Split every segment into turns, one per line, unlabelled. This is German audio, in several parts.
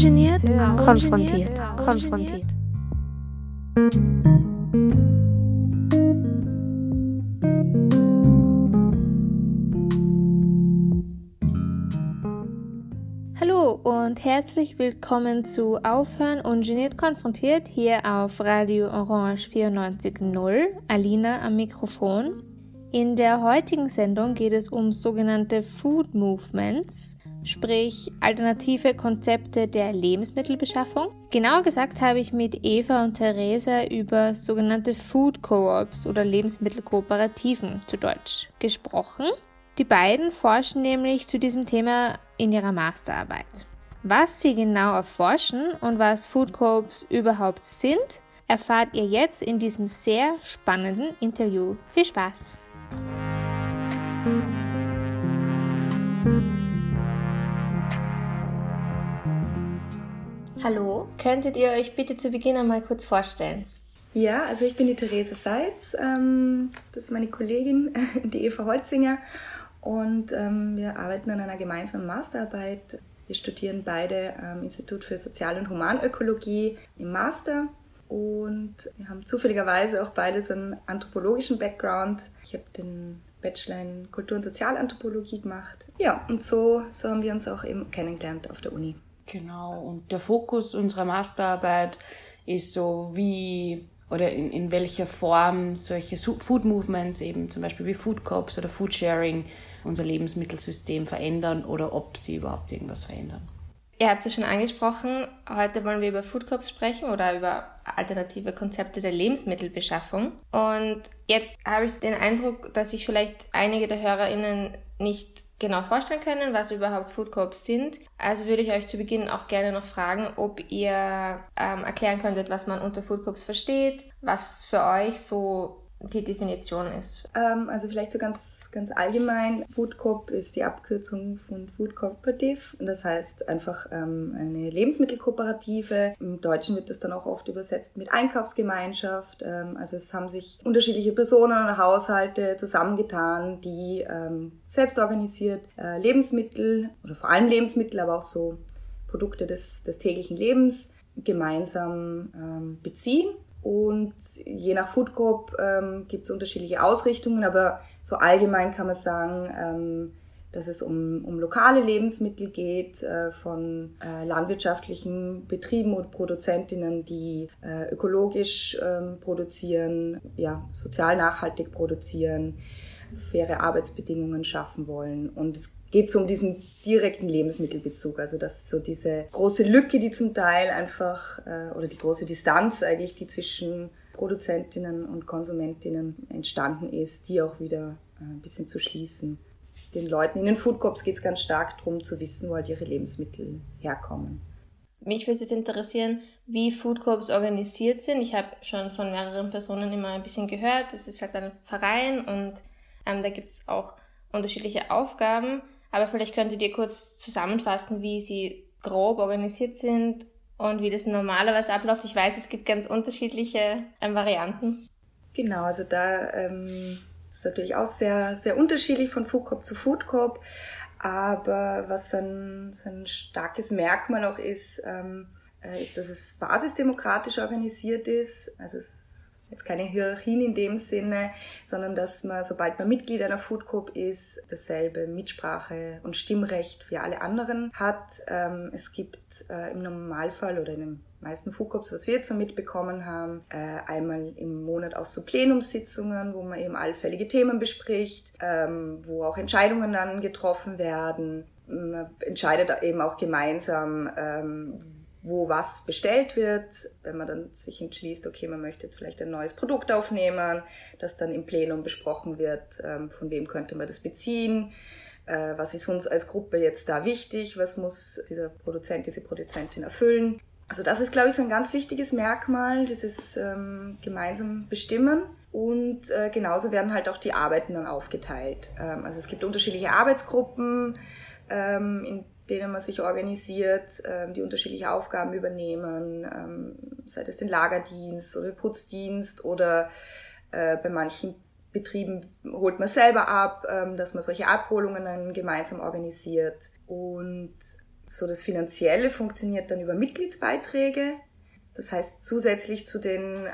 ungeniert, konfrontiert, konfrontiert. Hallo und herzlich willkommen zu Aufhören ungeniert konfrontiert hier auf Radio Orange 94.0. Alina am Mikrofon. In der heutigen Sendung geht es um sogenannte Food Movements, sprich alternative Konzepte der Lebensmittelbeschaffung. Genauer gesagt habe ich mit Eva und Theresa über sogenannte Food Co-ops oder Lebensmittelkooperativen zu Deutsch gesprochen. Die beiden forschen nämlich zu diesem Thema in ihrer Masterarbeit. Was sie genau erforschen und was Food Co-ops überhaupt sind, erfahrt ihr jetzt in diesem sehr spannenden Interview. Viel Spaß! Hallo, könntet ihr euch bitte zu Beginn einmal kurz vorstellen?
Ja, also ich bin die Therese Seitz, ähm, das ist meine Kollegin, die Eva Holzinger und ähm, wir arbeiten an einer gemeinsamen Masterarbeit. Wir studieren beide am Institut für Sozial- und Humanökologie im Master und wir haben zufälligerweise auch beide so einen anthropologischen Background. Ich habe den Bachelor in Kultur- und Sozialanthropologie gemacht. Ja, und so, so haben wir uns auch eben kennengelernt auf der Uni.
Genau, und der Fokus unserer Masterarbeit ist so, wie oder in, in welcher Form solche Food Movements, eben zum Beispiel wie Food Cops oder Food Sharing, unser Lebensmittelsystem verändern oder ob sie überhaupt irgendwas verändern.
Ihr habt es schon angesprochen, heute wollen wir über Food Corps sprechen oder über alternative Konzepte der Lebensmittelbeschaffung. Und jetzt habe ich den Eindruck, dass sich vielleicht einige der HörerInnen nicht genau vorstellen können, was überhaupt Food Corps sind. Also würde ich euch zu Beginn auch gerne noch fragen, ob ihr ähm, erklären könntet, was man unter Food Corps versteht, was für euch so die Definition ist?
Ähm, also vielleicht so ganz, ganz allgemein. Food Coop ist die Abkürzung von Food Cooperative. Und das heißt einfach ähm, eine Lebensmittelkooperative. Im Deutschen wird das dann auch oft übersetzt mit Einkaufsgemeinschaft. Ähm, also es haben sich unterschiedliche Personen oder Haushalte zusammengetan, die ähm, selbst organisiert äh, Lebensmittel oder vor allem Lebensmittel, aber auch so Produkte des, des täglichen Lebens gemeinsam ähm, beziehen und je nach Food Group ähm, gibt es unterschiedliche Ausrichtungen, aber so allgemein kann man sagen, ähm, dass es um, um lokale Lebensmittel geht äh, von äh, landwirtschaftlichen Betrieben und Produzentinnen, die äh, ökologisch ähm, produzieren, ja, sozial nachhaltig produzieren, faire Arbeitsbedingungen schaffen wollen. Und es geht so um diesen direkten Lebensmittelbezug. Also das ist so diese große Lücke, die zum Teil einfach, äh, oder die große Distanz eigentlich, die zwischen Produzentinnen und Konsumentinnen entstanden ist, die auch wieder äh, ein bisschen zu schließen. Den Leuten in den Food Corps geht es ganz stark darum zu wissen, wo halt ihre Lebensmittel herkommen.
Mich würde jetzt interessieren, wie Food Corps organisiert sind. Ich habe schon von mehreren Personen immer ein bisschen gehört. Das ist halt ein Verein und ähm, da gibt es auch unterschiedliche Aufgaben. Aber vielleicht könntet ihr kurz zusammenfassen, wie sie grob organisiert sind und wie das normalerweise abläuft. Ich weiß, es gibt ganz unterschiedliche ähm, Varianten.
Genau, also da ähm, ist natürlich auch sehr, sehr unterschiedlich von Food Corp zu Food Corp. Aber was ein, so ein starkes Merkmal auch ist, ähm, äh, ist, dass es basisdemokratisch organisiert ist. Also es jetzt keine Hierarchien in dem Sinne, sondern dass man, sobald man Mitglied einer Food Coop ist, dasselbe Mitsprache und Stimmrecht wie alle anderen hat. Ähm, es gibt äh, im Normalfall oder in den meisten Food Coops, was wir jetzt so mitbekommen haben, äh, einmal im Monat auch so Plenumssitzungen, wo man eben allfällige Themen bespricht, ähm, wo auch Entscheidungen dann getroffen werden. Man entscheidet eben auch gemeinsam, ähm, wo was bestellt wird, wenn man dann sich entschließt, okay, man möchte jetzt vielleicht ein neues Produkt aufnehmen, das dann im Plenum besprochen wird, ähm, von wem könnte man das beziehen, äh, was ist uns als Gruppe jetzt da wichtig, was muss dieser Produzent, diese Produzentin erfüllen. Also das ist, glaube ich, so ein ganz wichtiges Merkmal, dieses ähm, gemeinsam bestimmen. Und äh, genauso werden halt auch die Arbeiten dann aufgeteilt. Ähm, also es gibt unterschiedliche Arbeitsgruppen, ähm, in denen man sich organisiert, ähm, die unterschiedliche Aufgaben übernehmen, ähm, sei es den Lagerdienst oder den Putzdienst oder äh, bei manchen Betrieben holt man selber ab, ähm, dass man solche Abholungen dann gemeinsam organisiert. Und So das Finanzielle funktioniert dann über Mitgliedsbeiträge. Das heißt, zusätzlich zu, den,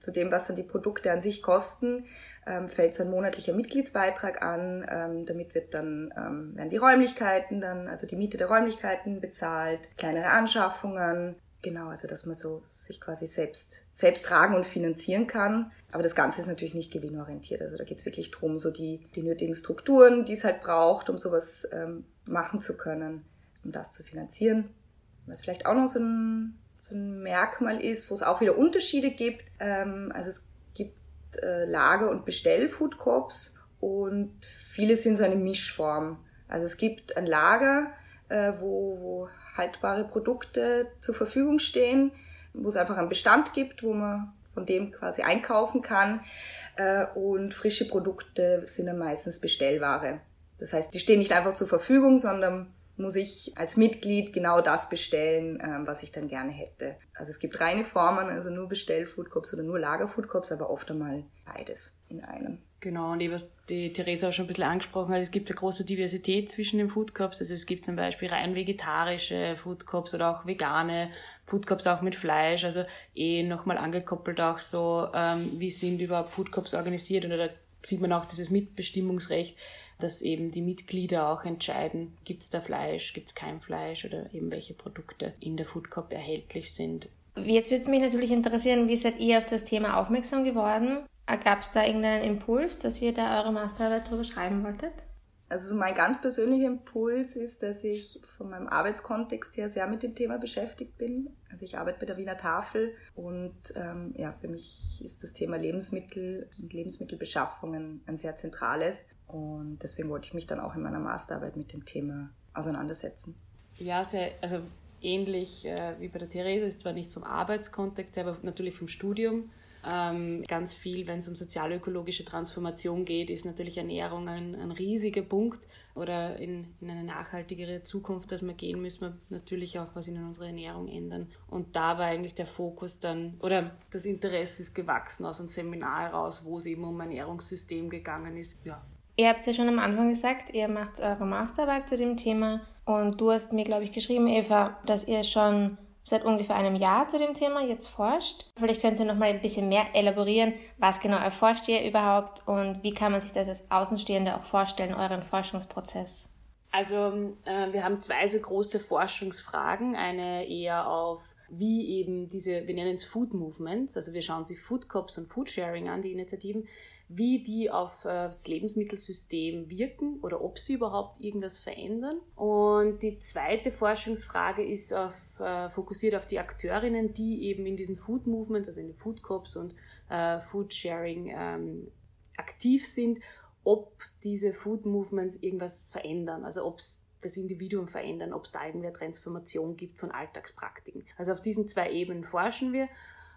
zu dem, was dann die Produkte an sich kosten, ähm, fällt so ein monatlicher Mitgliedsbeitrag an. Ähm, damit wird dann, ähm, werden die Räumlichkeiten dann, also die Miete der Räumlichkeiten bezahlt, kleinere Anschaffungen. Genau, also dass man so sich quasi selbst, selbst tragen und finanzieren kann. Aber das Ganze ist natürlich nicht gewinnorientiert. Also da geht es wirklich drum, so die, die nötigen Strukturen, die es halt braucht, um sowas ähm, machen zu können, um das zu finanzieren. Was vielleicht auch noch so ein, so ein Merkmal ist, wo es auch wieder Unterschiede gibt. Ähm, also es Lager- und Bestell-Foodcorps und viele sind so eine Mischform. Also es gibt ein Lager, äh, wo, wo haltbare Produkte zur Verfügung stehen, wo es einfach einen Bestand gibt, wo man von dem quasi einkaufen kann. Äh, und frische Produkte sind dann meistens Bestellware. Das heißt, die stehen nicht einfach zur Verfügung, sondern muss ich als Mitglied genau das bestellen, ähm, was ich dann gerne hätte. Also es gibt reine Formen, also nur Bestell-Foodcops oder nur Lager-Foodcops, aber oft einmal beides in einem.
Genau, und eben was die Theresa auch schon ein bisschen angesprochen hat, es gibt eine große Diversität zwischen den Food Cups. Also es gibt zum Beispiel rein vegetarische Food Cups oder auch vegane Food Cups auch mit Fleisch. Also eh nochmal angekoppelt auch so, ähm, wie sind überhaupt Food Cups organisiert da sieht man auch dieses Mitbestimmungsrecht, dass eben die Mitglieder auch entscheiden, gibt es da Fleisch, gibt es kein Fleisch oder eben welche Produkte in der Food Cup erhältlich sind.
Jetzt würde es mich natürlich interessieren, wie seid ihr auf das Thema aufmerksam geworden? Gab es da irgendeinen Impuls, dass ihr da eure Masterarbeit darüber schreiben wolltet?
Also mein ganz persönlicher Impuls ist, dass ich von meinem Arbeitskontext her sehr mit dem Thema beschäftigt bin. Also ich arbeite bei der Wiener Tafel und ähm, ja, für mich ist das Thema Lebensmittel und Lebensmittelbeschaffung ein, sehr zentrales. Und deswegen wollte ich mich dann auch in meiner Masterarbeit mit dem Thema auseinandersetzen.
Ja, sehr, also ähnlich äh, wie bei der Therese, ist zwar nicht vom Arbeitskontext, aber natürlich vom Studium. Ähm, ganz viel, wenn es um sozialökologische Transformation geht, ist natürlich Ernährung ein, ein riesiger Punkt. Oder in, in eine nachhaltigere Zukunft, dass wir gehen, müssen wir natürlich auch was in unserer Ernährung ändern. Und da war eigentlich der Fokus dann, oder das Interesse ist gewachsen aus einem Seminar heraus, wo es eben um Ernährungssystem gegangen ist. Ja.
Ihr habt es ja schon am Anfang gesagt, ihr macht eure Masterarbeit zu dem Thema. Und du hast mir, glaube ich, geschrieben, Eva, dass ihr schon seit ungefähr einem Jahr zu dem Thema jetzt forscht. Vielleicht können Sie noch mal ein bisschen mehr elaborieren, was genau erforscht ihr überhaupt und wie kann man sich das als Außenstehende auch vorstellen, euren Forschungsprozess?
Also äh, wir haben zwei so große Forschungsfragen. Eine eher auf, wie eben diese, wir nennen es Food Movements, also wir schauen sich Food Cops und Food Sharing an, die Initiativen, wie die auf äh, das Lebensmittelsystem wirken oder ob sie überhaupt irgendwas verändern. Und die zweite Forschungsfrage ist auf, äh, fokussiert auf die Akteurinnen, die eben in diesen Food Movements, also in den Food Cops und äh, Food Sharing ähm, aktiv sind, ob diese Food Movements irgendwas verändern, also ob es das Individuum verändern, ob es da irgendeine Transformation gibt von Alltagspraktiken. Also auf diesen zwei Ebenen forschen wir.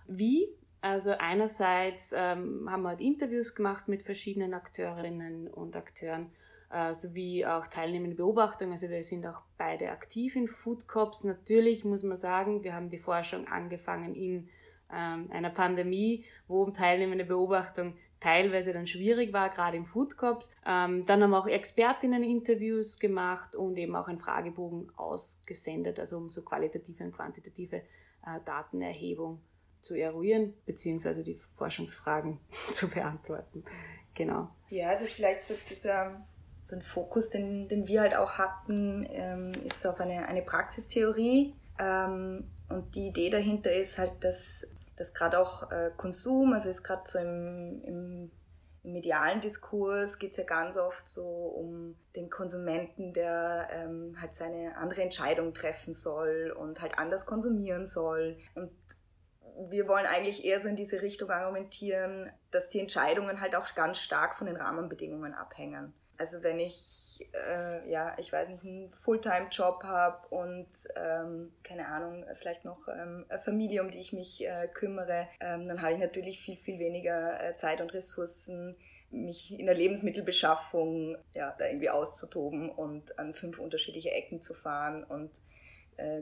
Wie? Also einerseits ähm, haben wir halt Interviews gemacht mit verschiedenen Akteurinnen und Akteuren, äh, sowie auch teilnehmende Beobachtungen. Also wir sind auch beide aktiv in Food Cops. Natürlich muss man sagen, wir haben die Forschung angefangen in ähm, einer Pandemie, wo teilnehmende Beobachtung teilweise dann schwierig war, gerade im Food Cops. Ähm, dann haben wir auch Expertinnen-Interviews gemacht und eben auch einen Fragebogen ausgesendet, also um so qualitative und quantitative äh, Datenerhebung zu eruieren, beziehungsweise die Forschungsfragen zu beantworten. Genau.
Ja, also vielleicht so dieser so ein Fokus, den, den wir halt auch hatten, ähm, ist so auf eine, eine Praxistheorie. Ähm, und die Idee dahinter ist halt, dass, dass gerade auch äh, Konsum, also ist gerade so im, im, im, medialen Diskurs geht es ja ganz oft so um den Konsumenten, der ähm, halt seine andere Entscheidung treffen soll und halt anders konsumieren soll. Und wir wollen eigentlich eher so in diese Richtung argumentieren, dass die Entscheidungen halt auch ganz stark von den Rahmenbedingungen abhängen. Also wenn ich, äh, ja, ich weiß nicht, einen Fulltime-Job habe und, ähm, keine Ahnung, vielleicht noch ähm, eine Familie, um die ich mich äh, kümmere, ähm, dann habe ich natürlich viel, viel weniger äh, Zeit und Ressourcen, mich in der Lebensmittelbeschaffung ja, da irgendwie auszutoben und an fünf unterschiedliche Ecken zu fahren und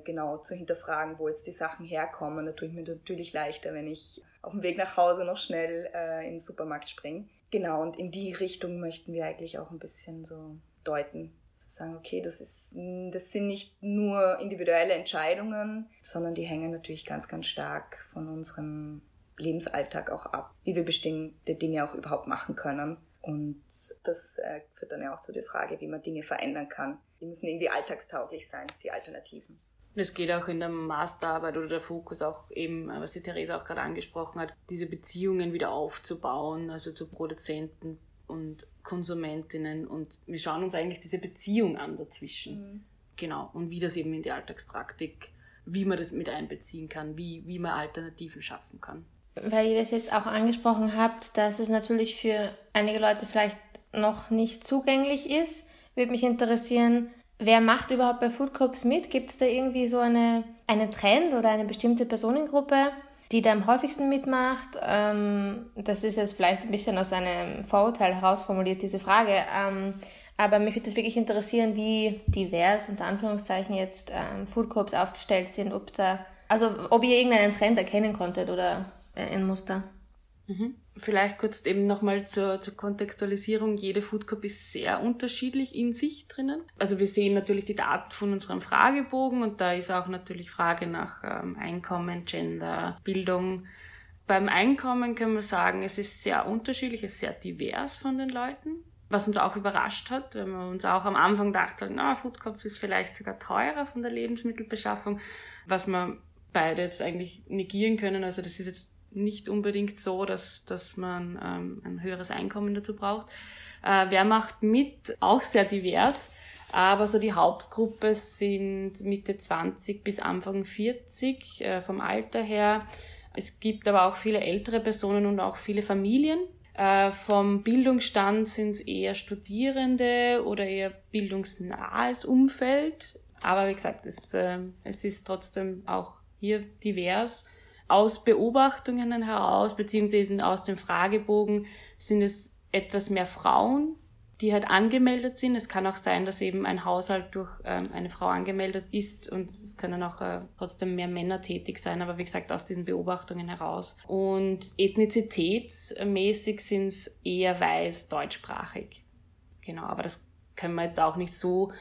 genau zu hinterfragen, wo jetzt die Sachen herkommen. Da tue ich mir natürlich leichter, wenn ich auf dem Weg nach Hause noch schnell äh, in den Supermarkt springe. Genau, und in die Richtung möchten wir eigentlich auch ein bisschen so deuten. Zu sagen, okay, das, ist, das sind nicht nur individuelle Entscheidungen, sondern die hängen natürlich ganz, ganz stark von unserem Lebensalltag auch ab, wie wir bestimmte Dinge auch überhaupt machen können. Und das äh, führt dann ja auch zu der Frage, wie man Dinge verändern kann. Die müssen irgendwie alltagstauglich sein, die Alternativen.
Es geht auch in der Masterarbeit oder der Fokus auch eben, was die Theresa auch gerade angesprochen hat, diese Beziehungen wieder aufzubauen, also zu Produzenten und Konsumentinnen. Und wir schauen uns eigentlich diese Beziehung an dazwischen. Mhm. Genau. Und wie das eben in die Alltagspraktik, wie man das mit einbeziehen kann, wie, wie man Alternativen schaffen kann.
Weil ihr das jetzt auch angesprochen habt, dass es natürlich für einige Leute vielleicht noch nicht zugänglich ist, würde mich interessieren, Wer macht überhaupt bei Food Corps mit? Gibt es da irgendwie so eine, einen Trend oder eine bestimmte Personengruppe, die da am häufigsten mitmacht? Ähm, das ist jetzt vielleicht ein bisschen aus einem Vorurteil herausformuliert, diese Frage. Ähm, aber mich würde das wirklich interessieren, wie divers unter Anführungszeichen jetzt ähm, Food aufgestellt sind, ob da, also ob ihr irgendeinen Trend erkennen konntet oder ein Muster.
Mhm. Vielleicht kurz eben nochmal zur, zur Kontextualisierung. Jede Food Cup ist sehr unterschiedlich in sich drinnen. Also wir sehen natürlich die Daten von unserem Fragebogen und da ist auch natürlich Frage nach ähm, Einkommen, Gender, Bildung. Beim Einkommen können wir sagen, es ist sehr unterschiedlich, es ist sehr divers von den Leuten. Was uns auch überrascht hat, wenn wir uns auch am Anfang dachten, na, Food Cups ist vielleicht sogar teurer von der Lebensmittelbeschaffung, was wir beide jetzt eigentlich negieren können. Also das ist jetzt nicht unbedingt so, dass, dass man ähm, ein höheres Einkommen dazu braucht. Äh, wer macht mit? Auch sehr divers. Aber so die Hauptgruppe sind Mitte 20 bis Anfang 40 äh, vom Alter her. Es gibt aber auch viele ältere Personen und auch viele Familien. Äh, vom Bildungsstand sind es eher Studierende oder eher bildungsnahes Umfeld. Aber wie gesagt, es, äh, es ist trotzdem auch hier divers aus Beobachtungen heraus, beziehungsweise aus dem Fragebogen, sind es etwas mehr Frauen, die halt angemeldet sind. Es kann auch sein, dass eben ein Haushalt durch ähm, eine Frau angemeldet ist und es können auch äh, trotzdem mehr Männer tätig sein, aber wie gesagt aus diesen Beobachtungen heraus. Und ethnizitätsmäßig sind es eher weiß, deutschsprachig. Genau, aber das können wir jetzt auch nicht so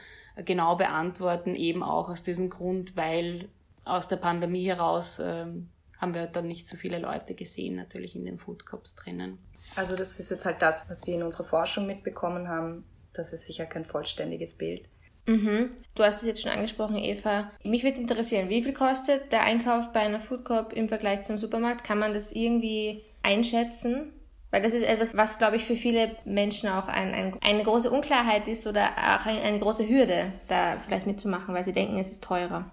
genau beantworten, eben auch aus diesem Grund, weil aus der Pandemie heraus ähm, haben wir dann nicht so viele Leute gesehen, natürlich in den Food Cups drinnen.
Also das ist jetzt halt das, was wir in unserer Forschung mitbekommen haben. Das ist sicher kein vollständiges Bild.
Mhm. Du hast es jetzt schon angesprochen, Eva. Mich würde interessieren, wie viel kostet der Einkauf bei einer Food Corp im Vergleich zum Supermarkt? Kann man das irgendwie einschätzen? Weil das ist etwas, was, glaube ich, für viele Menschen auch ein, ein, eine große Unklarheit ist oder auch eine, eine große Hürde, da vielleicht mitzumachen, weil sie denken, es ist teurer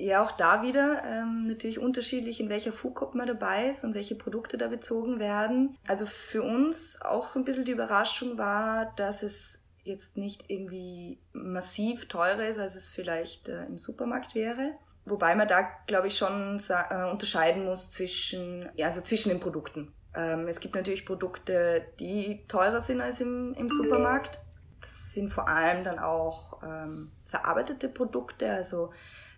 ja, auch da wieder ähm, natürlich unterschiedlich, in welcher Foodcup man dabei ist und welche Produkte da bezogen werden. Also für uns auch so ein bisschen die Überraschung war, dass es jetzt nicht irgendwie massiv teurer ist, als es vielleicht äh, im Supermarkt wäre. Wobei man da, glaube ich, schon äh, unterscheiden muss zwischen, ja, also zwischen den Produkten. Ähm, es gibt natürlich Produkte, die teurer sind als im, im Supermarkt. Das sind vor allem dann auch ähm, verarbeitete Produkte, also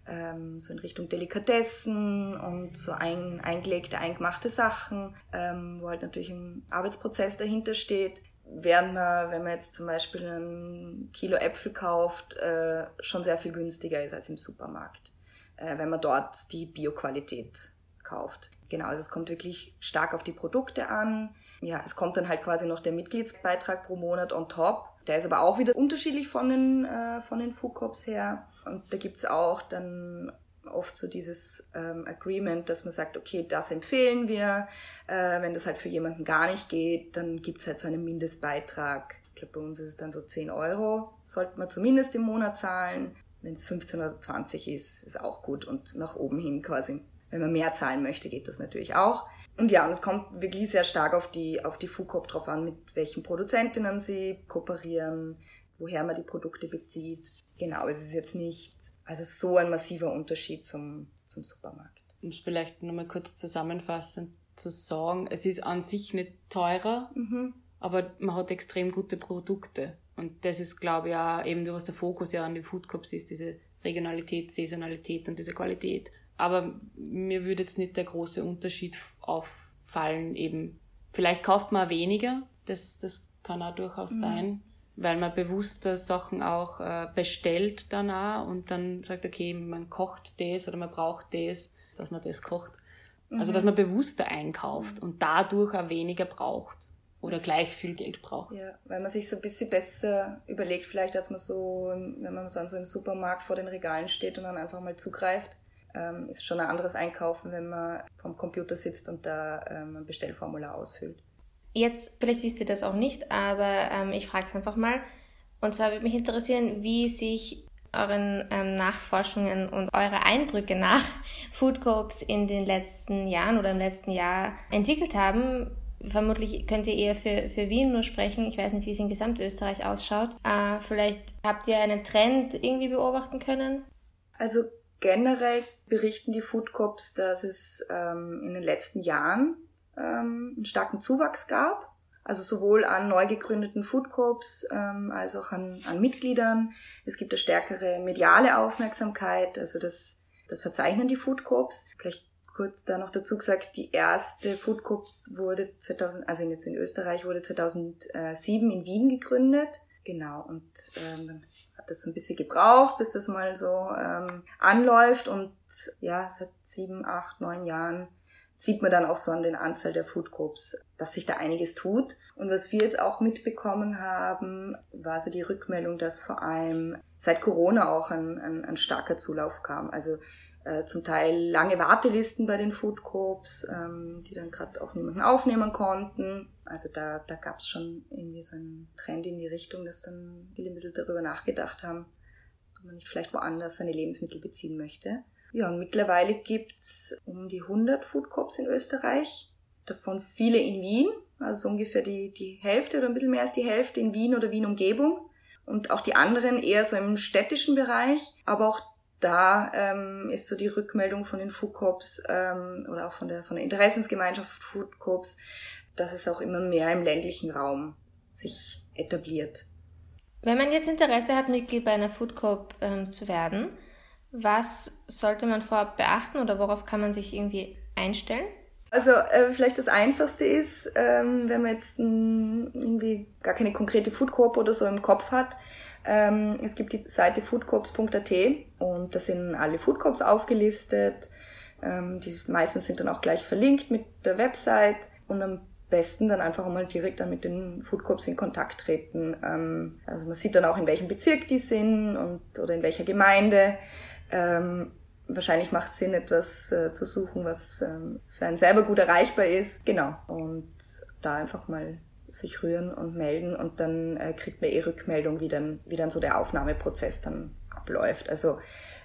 ähm, so in Richtung Delikatessen und so ein, eingelegte, eingemachte Sachen, ähm, wo halt natürlich ein Arbeitsprozess dahinter steht. Während man, wenn man jetzt zum Beispiel ein Kilo Äpfel kauft, äh, schon sehr viel günstiger ist als im Supermarkt, äh, wenn man dort die Bioqualität kauft. Genau, also es kommt wirklich stark auf die Produkte an. Ja, es kommt dann halt quasi noch der Mitgliedsbeitrag pro Monat on top. Der ist aber auch wieder unterschiedlich von den, äh, von den Food Corps her. Und da gibt's auch dann oft so dieses ähm, Agreement, dass man sagt, okay, das empfehlen wir. Äh, wenn das halt für jemanden gar nicht geht, dann gibt's halt so einen Mindestbeitrag. Ich glaube, bei uns ist es dann so 10 Euro, sollte man zumindest im Monat zahlen. Wenn es 15 oder 20 ist, ist auch gut und nach oben hin quasi. Wenn man mehr zahlen möchte, geht das natürlich auch. Und ja, und es kommt wirklich sehr stark auf die, auf die FUCOP drauf an, mit welchen Produzentinnen sie kooperieren, woher man die Produkte bezieht. Genau, es ist jetzt nicht, also so ein massiver Unterschied zum, zum Supermarkt.
Um es vielleicht nochmal kurz zusammenfassend zu sagen, es ist an sich nicht teurer, mhm. aber man hat extrem gute Produkte. Und das ist, glaube ich, auch eben, was der Fokus ja an den Food Cups ist, diese Regionalität, Saisonalität und diese Qualität. Aber mir würde jetzt nicht der große Unterschied auffallen, eben, vielleicht kauft man weniger, das, das kann auch durchaus mhm. sein weil man bewusster Sachen auch äh, bestellt danach und dann sagt, okay, man kocht das oder man braucht das, dass man das kocht. Also, dass mhm. man bewusster einkauft und dadurch auch weniger braucht oder das, gleich viel Geld braucht.
Ja, weil man sich so ein bisschen besser überlegt, vielleicht, als man so, wenn man so im Supermarkt vor den Regalen steht und dann einfach mal zugreift. Ähm, ist schon ein anderes Einkaufen, wenn man vom Computer sitzt und da ähm, ein Bestellformular ausfüllt.
Jetzt, vielleicht wisst ihr das auch nicht, aber ähm, ich frage es einfach mal. Und zwar würde mich interessieren, wie sich euren ähm, Nachforschungen und eure Eindrücke nach Food Coops in den letzten Jahren oder im letzten Jahr entwickelt haben. Vermutlich könnt ihr eher für, für Wien nur sprechen. Ich weiß nicht, wie es in Gesamtösterreich ausschaut. Äh, vielleicht habt ihr einen Trend irgendwie beobachten können?
Also generell berichten die Food Cops, dass es ähm, in den letzten Jahren ähm, einen starken Zuwachs gab. Also sowohl an neu gegründeten Food Corps ähm, als auch an, an Mitgliedern. Es gibt eine stärkere mediale Aufmerksamkeit, also das, das verzeichnen die Food Corps. Vielleicht kurz da noch dazu gesagt, die erste Food Corp wurde 2000, also jetzt in Österreich wurde 2007 in Wien gegründet. Genau, und ähm, dann hat das so ein bisschen gebraucht, bis das mal so ähm, anläuft. Und ja, seit sieben, acht, neun Jahren sieht man dann auch so an den Anzahl der Food Groups, dass sich da einiges tut. Und was wir jetzt auch mitbekommen haben, war so die Rückmeldung, dass vor allem seit Corona auch ein, ein, ein starker Zulauf kam. Also äh, zum Teil lange Wartelisten bei den Food Corps, ähm, die dann gerade auch niemanden aufnehmen konnten. Also da, da gab es schon irgendwie so einen Trend in die Richtung, dass dann viele ein bisschen darüber nachgedacht haben, ob man nicht vielleicht woanders seine Lebensmittel beziehen möchte. Ja, und mittlerweile gibt's um die 100 Food Cops in Österreich, davon viele in Wien, also ungefähr die, die Hälfte oder ein bisschen mehr als die Hälfte in Wien oder Wien-Umgebung. Und auch die anderen eher so im städtischen Bereich. Aber auch da ähm, ist so die Rückmeldung von den Food Cops ähm, oder auch von der, von der Interessensgemeinschaft Food Cops, dass es auch immer mehr im ländlichen Raum sich etabliert.
Wenn man jetzt Interesse hat, Mitglied bei einer Food Coop ähm, zu werden, was sollte man vorab beachten oder worauf kann man sich irgendwie einstellen?
Also äh, vielleicht das Einfachste ist, ähm, wenn man jetzt m, irgendwie gar keine konkrete Food Coop oder so im Kopf hat. Ähm, es gibt die Seite foodcorps.at und da sind alle Food Coops aufgelistet. Ähm, die meistens sind dann auch gleich verlinkt mit der Website und am besten dann einfach mal direkt dann mit den Food Corps in Kontakt treten. Ähm, also man sieht dann auch, in welchem Bezirk die sind und oder in welcher Gemeinde. Ähm, wahrscheinlich macht es Sinn, etwas äh, zu suchen, was ähm, für einen selber gut erreichbar ist. Genau. Und da einfach mal sich rühren und melden und dann äh, kriegt man eh Rückmeldung, wie dann, wie dann so der Aufnahmeprozess dann abläuft. Also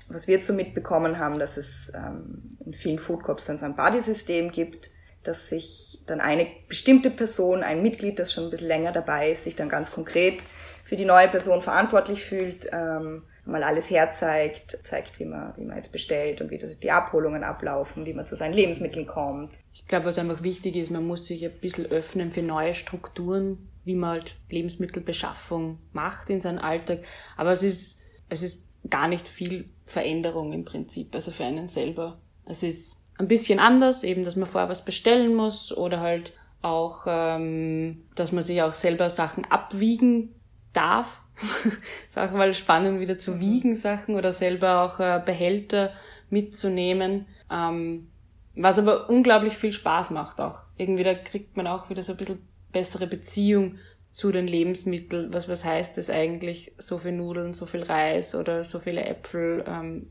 was wir so mitbekommen haben, dass es ähm, in vielen Food Corps dann so ein Buddy-System gibt, dass sich dann eine bestimmte Person, ein Mitglied, das schon ein bisschen länger dabei ist, sich dann ganz konkret für die neue Person verantwortlich fühlt ähm, mal alles herzeigt, zeigt, wie man, wie man jetzt bestellt und wie die Abholungen ablaufen, wie man zu seinen Lebensmitteln kommt.
Ich glaube, was einfach wichtig ist, man muss sich ein bisschen öffnen für neue Strukturen, wie man halt Lebensmittelbeschaffung macht in seinem Alltag. Aber es ist, es ist gar nicht viel Veränderung im Prinzip, also für einen selber. Es ist ein bisschen anders, eben, dass man vorher was bestellen muss oder halt auch, ähm, dass man sich auch selber Sachen abwiegen darf. ist auch mal spannend, wieder zu wiegen Sachen oder selber auch äh, Behälter mitzunehmen. Ähm, was aber unglaublich viel Spaß macht auch. Irgendwie da kriegt man auch wieder so ein bisschen bessere Beziehung zu den Lebensmitteln. Was, was heißt das eigentlich? So viel Nudeln, so viel Reis oder so viele Äpfel. Ähm,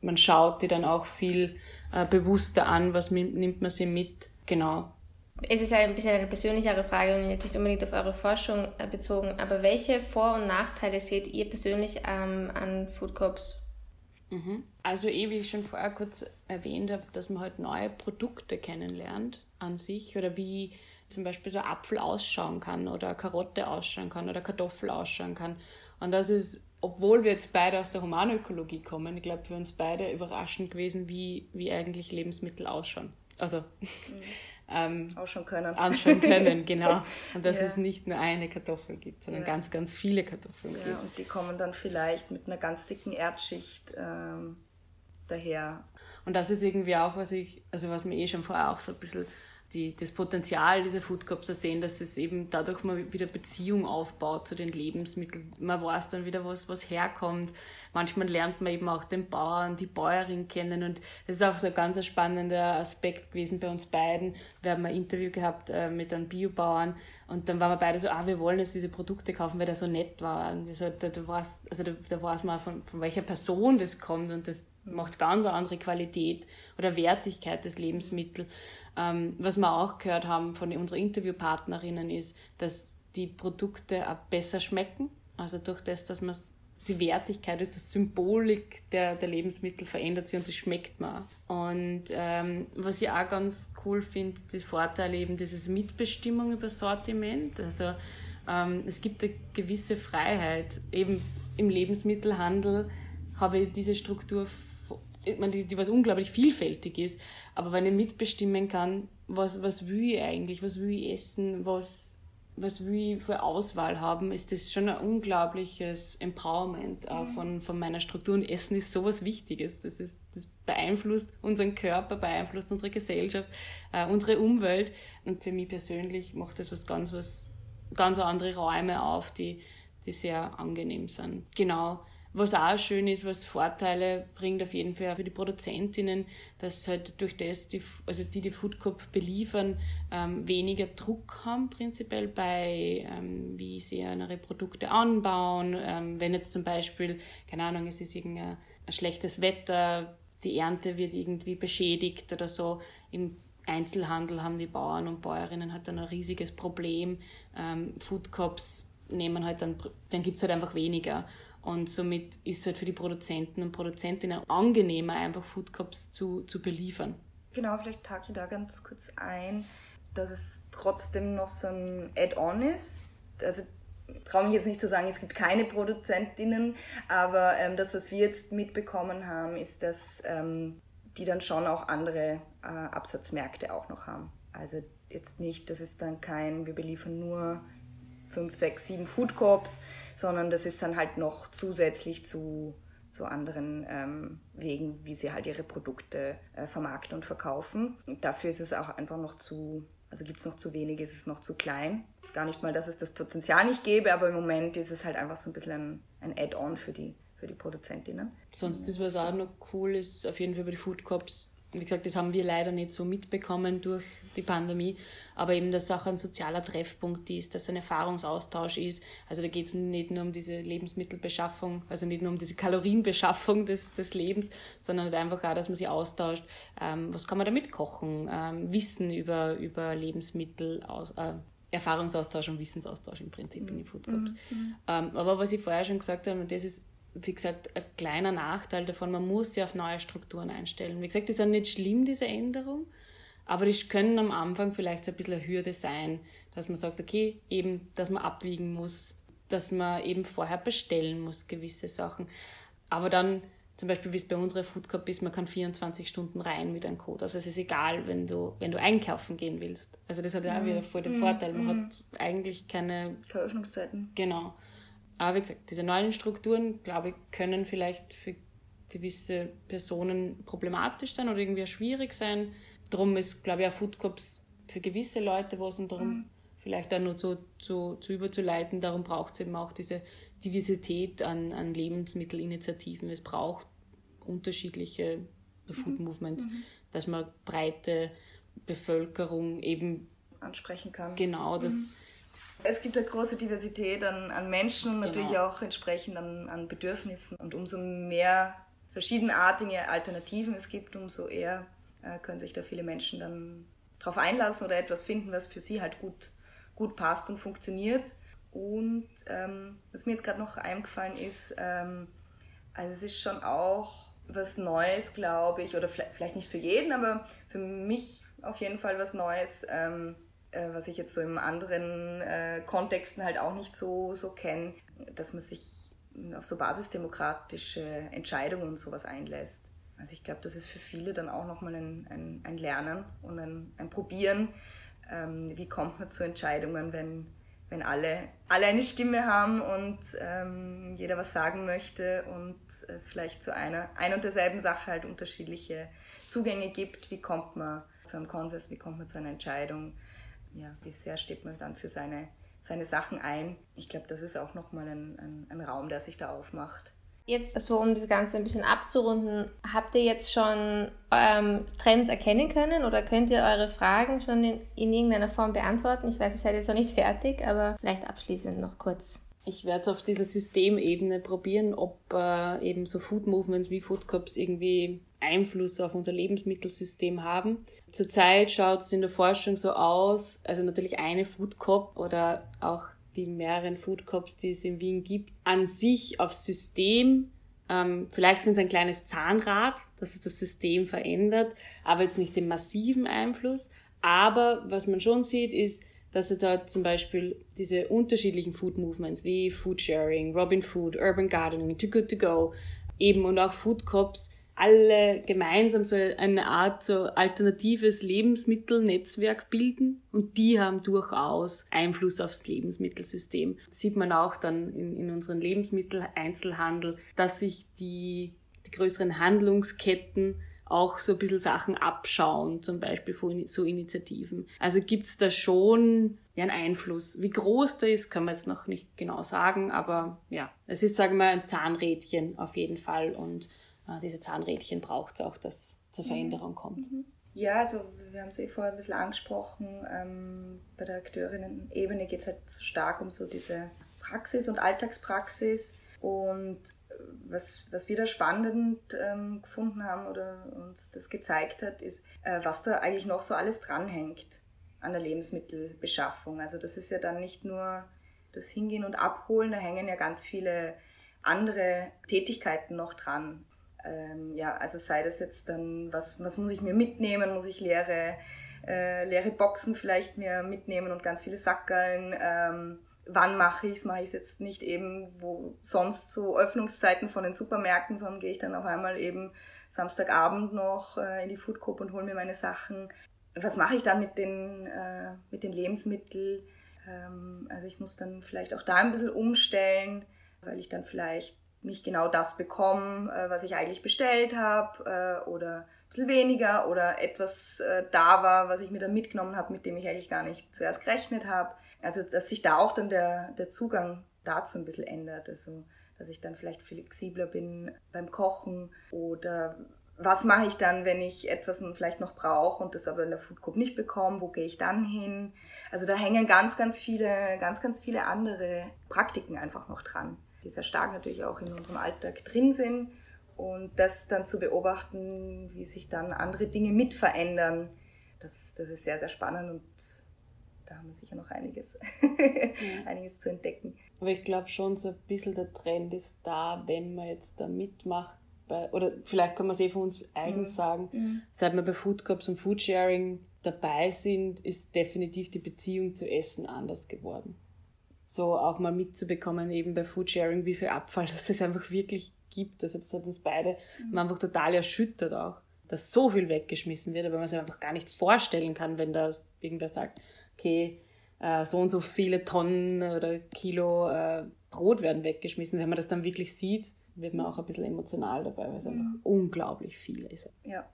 man schaut die dann auch viel äh, bewusster an, was nimmt man sie mit. Genau
es ist ein bisschen eine persönlichere Frage und jetzt nicht unbedingt auf eure Forschung äh, bezogen, aber welche Vor- und Nachteile seht ihr persönlich ähm, an Food Corps?
Mhm. Also eh, wie ich schon vorher kurz erwähnt habe, dass man halt neue Produkte kennenlernt an sich oder wie zum Beispiel so ein Apfel ausschauen kann oder Karotte ausschauen kann oder Kartoffel ausschauen kann. Und das ist, obwohl wir jetzt beide aus der Humanökologie kommen, ich glaube für uns beide überraschend gewesen, wie, wie eigentlich Lebensmittel ausschauen. Also mhm.
ähm, ausschauen können.
Anschauen können, genau. Und dass ja. es nicht nur eine Kartoffel gibt, sondern ja. ganz, ganz viele Kartoffeln
ja, gibt. Und die kommen dann vielleicht mit einer ganz dicken Erdschicht ähm, daher.
Und das ist irgendwie auch, was ich, also was mir eh schon vorher auch so ein bisschen die, das Potenzial dieser Food Cups zu sehen, dass es eben dadurch mal wieder Beziehung aufbaut zu den Lebensmitteln. Man weiß dann wieder, was, was herkommt. Manchmal lernt man eben auch den Bauern, die Bäuerin kennen und das ist auch so ein ganz spannender Aspekt gewesen bei uns beiden. Wir haben ein Interview gehabt äh, mit einem Biobauern und dann waren wir beide so, ah, wir wollen jetzt diese Produkte kaufen, weil der so nett war. Irgendwie so, da, da, weiß, also da, da weiß man von, von welcher Person das kommt und das macht ganz eine andere Qualität oder Wertigkeit des Lebensmittels. Ähm, was wir auch gehört haben von unseren Interviewpartnerinnen ist, dass die Produkte auch besser schmecken. Also durch das, dass man die Wertigkeit ist, das Symbolik der, der Lebensmittel verändert sich und das schmeckt man. Und ähm, was ich auch ganz cool finde, die Vorteile eben dieses Mitbestimmung über Sortiment. Also ähm, es gibt eine gewisse Freiheit. Eben im Lebensmittelhandel habe ich diese Struktur ich meine, die, die was unglaublich vielfältig ist. Aber wenn ich mitbestimmen kann, was, was will ich eigentlich, was will ich essen, was, was will ich für Auswahl haben, ist das schon ein unglaubliches Empowerment mhm. von, von meiner Struktur. Und Essen ist sowas Wichtiges. Das, ist, das beeinflusst unseren Körper, beeinflusst unsere Gesellschaft, äh, unsere Umwelt. Und für mich persönlich macht das was ganz, was, ganz andere Räume auf, die, die sehr angenehm sind. Genau. Was auch schön ist, was Vorteile bringt auf jeden Fall für die Produzentinnen, dass halt durch das, die, also die die Food Cup beliefern, ähm, weniger Druck haben prinzipiell bei, ähm, wie sie ihre Produkte anbauen. Ähm, wenn jetzt zum Beispiel, keine Ahnung, es ist irgendein ein schlechtes Wetter, die Ernte wird irgendwie beschädigt oder so. Im Einzelhandel haben die Bauern und Bäuerinnen halt dann ein riesiges Problem. Ähm, Food Cups nehmen halt dann, dann gibt's halt einfach weniger. Und somit ist es halt für die Produzenten und Produzentinnen angenehmer, einfach Food Cups zu, zu beliefern.
Genau, vielleicht tage ich da ganz kurz ein, dass es trotzdem noch so ein Add-on ist. Also traue mich jetzt nicht zu sagen, es gibt keine Produzentinnen, aber ähm, das, was wir jetzt mitbekommen haben, ist, dass ähm, die dann schon auch andere äh, Absatzmärkte auch noch haben. Also jetzt nicht, das ist dann kein, wir beliefern nur fünf, sechs, sieben Food Corps, sondern das ist dann halt noch zusätzlich zu, zu anderen ähm, Wegen, wie sie halt ihre Produkte äh, vermarkten und verkaufen. Und dafür ist es auch einfach noch zu, also gibt es noch zu wenig, ist es noch zu klein. Ist gar nicht mal, dass es das Potenzial nicht gäbe, aber im Moment ist es halt einfach so ein bisschen ein, ein Add-on für die, für die Produzentinnen.
Sonst ist was auch noch cool ist, auf jeden Fall bei den Food Cops wie gesagt, das haben wir leider nicht so mitbekommen durch die Pandemie, aber eben, dass auch ein sozialer Treffpunkt ist, dass ein Erfahrungsaustausch ist. Also da geht es nicht nur um diese Lebensmittelbeschaffung, also nicht nur um diese Kalorienbeschaffung des, des Lebens, sondern halt einfach auch, dass man sich austauscht. Ähm, was kann man damit kochen? Ähm, Wissen über, über Lebensmittel, aus, äh, Erfahrungsaustausch und Wissensaustausch im Prinzip in den Food Cups. Mhm. Ähm, aber was ich vorher schon gesagt habe, und das ist wie gesagt, ein kleiner Nachteil davon. Man muss sich auf neue Strukturen einstellen. Wie gesagt, die sind nicht schlimm, diese Änderung, aber die können am Anfang vielleicht so ein bisschen eine Hürde sein, dass man sagt, okay, eben, dass man abwiegen muss, dass man eben vorher bestellen muss, gewisse Sachen. Aber dann, zum Beispiel, wie es bei unserer Food Cup ist, man kann 24 Stunden rein mit einem Code. Also es ist egal, wenn du, wenn du einkaufen gehen willst. Also das hat ja auch mhm. wieder voll den mhm. Vorteil. Man mhm. hat eigentlich keine...
Keine Öffnungszeiten.
Genau. Aber wie gesagt, diese neuen Strukturen, glaube ich, können vielleicht für gewisse Personen problematisch sein oder irgendwie schwierig sein. Darum ist, glaube ich, auch Food Cups für gewisse Leute was und darum mhm. vielleicht auch nur zu, zu, zu überzuleiten. Darum braucht es eben auch diese Diversität an, an Lebensmittelinitiativen. Es braucht unterschiedliche Food mhm. Movements, mhm. dass man breite Bevölkerung eben
ansprechen kann.
Genau, das mhm.
Es gibt eine große Diversität an, an Menschen und natürlich genau. auch entsprechend an, an Bedürfnissen. Und umso mehr verschiedenartige Alternativen es gibt, umso eher äh, können sich da viele Menschen dann darauf einlassen oder etwas finden, was für sie halt gut, gut passt und funktioniert. Und ähm, was mir jetzt gerade noch eingefallen ist, ähm, also es ist schon auch was Neues, glaube ich, oder vielleicht nicht für jeden, aber für mich auf jeden Fall was Neues. Ähm, äh, was ich jetzt so in anderen äh, Kontexten halt auch nicht so, so kenne, dass man sich auf so basisdemokratische Entscheidungen und sowas einlässt. Also ich glaube, das ist für viele dann auch nochmal ein, ein, ein Lernen und ein, ein Probieren. Ähm, wie kommt man zu Entscheidungen, wenn, wenn alle, alle eine Stimme haben und ähm, jeder was sagen möchte und es vielleicht zu einer ein und derselben Sache halt unterschiedliche Zugänge gibt. Wie kommt man zu einem Konsens, wie kommt man zu einer Entscheidung, ja, wie sehr steht man dann für seine, seine Sachen ein. Ich glaube, das ist auch nochmal ein, ein, ein Raum, der sich da aufmacht.
Jetzt so, um das Ganze ein bisschen abzurunden, habt ihr jetzt schon ähm, Trends erkennen können oder könnt ihr eure Fragen schon in, in irgendeiner Form beantworten? Ich weiß, ihr seid jetzt noch nicht fertig, aber vielleicht abschließend noch kurz.
Ich werde es auf dieser Systemebene probieren, ob äh, eben so Food Movements wie Food Cups irgendwie Einfluss auf unser Lebensmittelsystem haben. Zurzeit schaut es in der Forschung so aus, also natürlich eine Food Cup oder auch die mehreren Food Cups, die es in Wien gibt, an sich aufs System. Ähm, vielleicht sind es ein kleines Zahnrad, das es das System verändert, aber jetzt nicht den massiven Einfluss. Aber was man schon sieht, ist, dass es da zum Beispiel diese unterschiedlichen Food Movements wie Food Sharing, Robin Food, Urban Gardening, Too Good To Go eben und auch Food Cops alle gemeinsam so eine Art so alternatives Lebensmittelnetzwerk bilden und die haben durchaus Einfluss aufs Lebensmittelsystem. Das sieht man auch dann in, in unserem Lebensmitteleinzelhandel, dass sich die, die größeren Handlungsketten auch so ein bisschen Sachen abschauen, zum Beispiel von so Initiativen. Also gibt's da schon ja, einen Einfluss. Wie groß der ist, kann man jetzt noch nicht genau sagen, aber ja, es ist, sagen wir mal, ein Zahnrädchen auf jeden Fall und äh, diese Zahnrädchen braucht es auch, dass zur mhm. Veränderung kommt.
Mhm. Ja, also wir haben es eh vorher ein bisschen angesprochen. Ähm, bei der Akteurinnen-Ebene geht es halt so stark um so diese Praxis und Alltagspraxis. Und was, was wir da spannend ähm, gefunden haben oder uns das gezeigt hat, ist, äh, was da eigentlich noch so alles dranhängt an der Lebensmittelbeschaffung. Also das ist ja dann nicht nur das Hingehen und Abholen, da hängen ja ganz viele andere Tätigkeiten noch dran ähm, ja, also sei das jetzt dann, was, was muss ich mir mitnehmen? Muss ich leere, äh, leere Boxen vielleicht mir mitnehmen und ganz viele Sackerln? Ähm, wann mache ich es? Mache ich es jetzt nicht eben, wo sonst so Öffnungszeiten von den Supermärkten, sondern gehe ich dann auf einmal eben Samstagabend noch äh, in die Food Coop und hole mir meine Sachen. Was mache ich dann mit den, äh, mit den Lebensmitteln? Ähm, also ich muss dann vielleicht auch da ein bisschen umstellen, weil ich dann vielleicht nicht genau das bekomme, äh, was ich eigentlich bestellt habe äh, oder ein bisschen weniger oder etwas äh, da war, was ich mir dann mitgenommen habe, mit dem ich eigentlich gar nicht zuerst gerechnet habe. Also dass sich da auch dann der, der Zugang dazu ein bisschen ändert. Also dass ich dann vielleicht flexibler bin beim Kochen oder was mache ich dann, wenn ich etwas vielleicht noch brauche und das aber in der Food Coop nicht bekomme? Wo gehe ich dann hin? Also da hängen ganz, ganz viele, ganz, ganz viele andere Praktiken einfach noch dran die sehr stark natürlich auch in unserem Alltag drin sind. Und das dann zu beobachten, wie sich dann andere Dinge mit verändern, das, das ist sehr, sehr spannend und da haben wir sicher noch einiges, ja. einiges zu entdecken.
Aber ich glaube schon, so ein bisschen der Trend ist da, wenn man jetzt da mitmacht, bei, oder vielleicht kann man es eh von uns eigens mhm. sagen, mhm. seit wir bei Food Cups und Food Sharing dabei sind, ist definitiv die Beziehung zu Essen anders geworden so auch mal mitzubekommen, eben bei Foodsharing, wie viel Abfall das es einfach wirklich gibt. Also das hat uns beide mhm. einfach total erschüttert auch, dass so viel weggeschmissen wird, aber man sich einfach gar nicht vorstellen kann, wenn da irgendwer sagt, okay, äh, so und so viele Tonnen oder Kilo äh, Brot werden weggeschmissen. Wenn man das dann wirklich sieht, wird man auch ein bisschen emotional dabei, weil es mhm. einfach unglaublich viel ist.
Ja.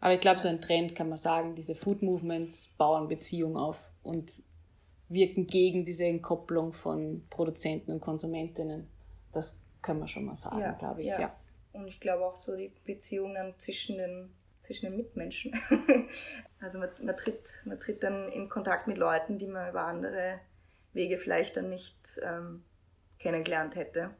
Aber ich glaube, so ein Trend kann man sagen, diese Food Movements bauen Beziehung auf und wirken gegen diese Entkopplung von Produzenten und Konsumentinnen. Das können wir schon mal sagen, ja, glaube ich. Ja. ja.
Und ich glaube auch so die Beziehungen zwischen den, zwischen den Mitmenschen. also man, man, tritt, man tritt dann in Kontakt mit Leuten, die man über andere Wege vielleicht dann nicht ähm, kennengelernt hätte.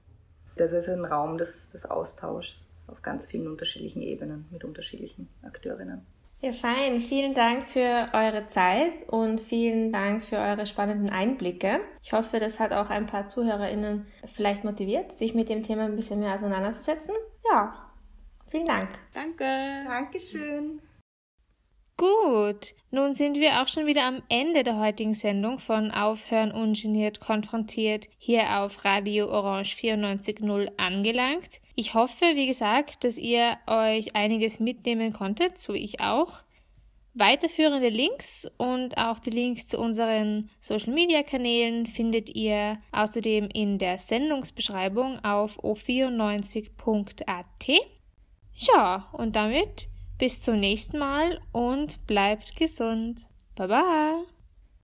Das ist ein Raum des, des Austauschs auf ganz vielen unterschiedlichen Ebenen mit unterschiedlichen Akteurinnen.
Ja, fein. Vielen Dank für eure Zeit und vielen Dank für eure spannenden Einblicke. Ich hoffe, das hat auch ein paar ZuhörerInnen vielleicht motiviert, sich mit dem Thema ein bisschen mehr auseinanderzusetzen. Ja, vielen Dank.
Danke.
Dankeschön.
Gut, nun sind wir auch schon wieder am Ende der heutigen Sendung von Aufhören ungeniert konfrontiert hier auf Radio Orange 94.0 angelangt. Ich hoffe, wie gesagt, dass ihr euch einiges mitnehmen konntet, so ich auch. Weiterführende Links und auch die Links zu unseren Social Media Kanälen findet ihr außerdem in der Sendungsbeschreibung auf o94.at. Ja, und damit Bis zum nächsten Mal und bleibt gesund. Baba!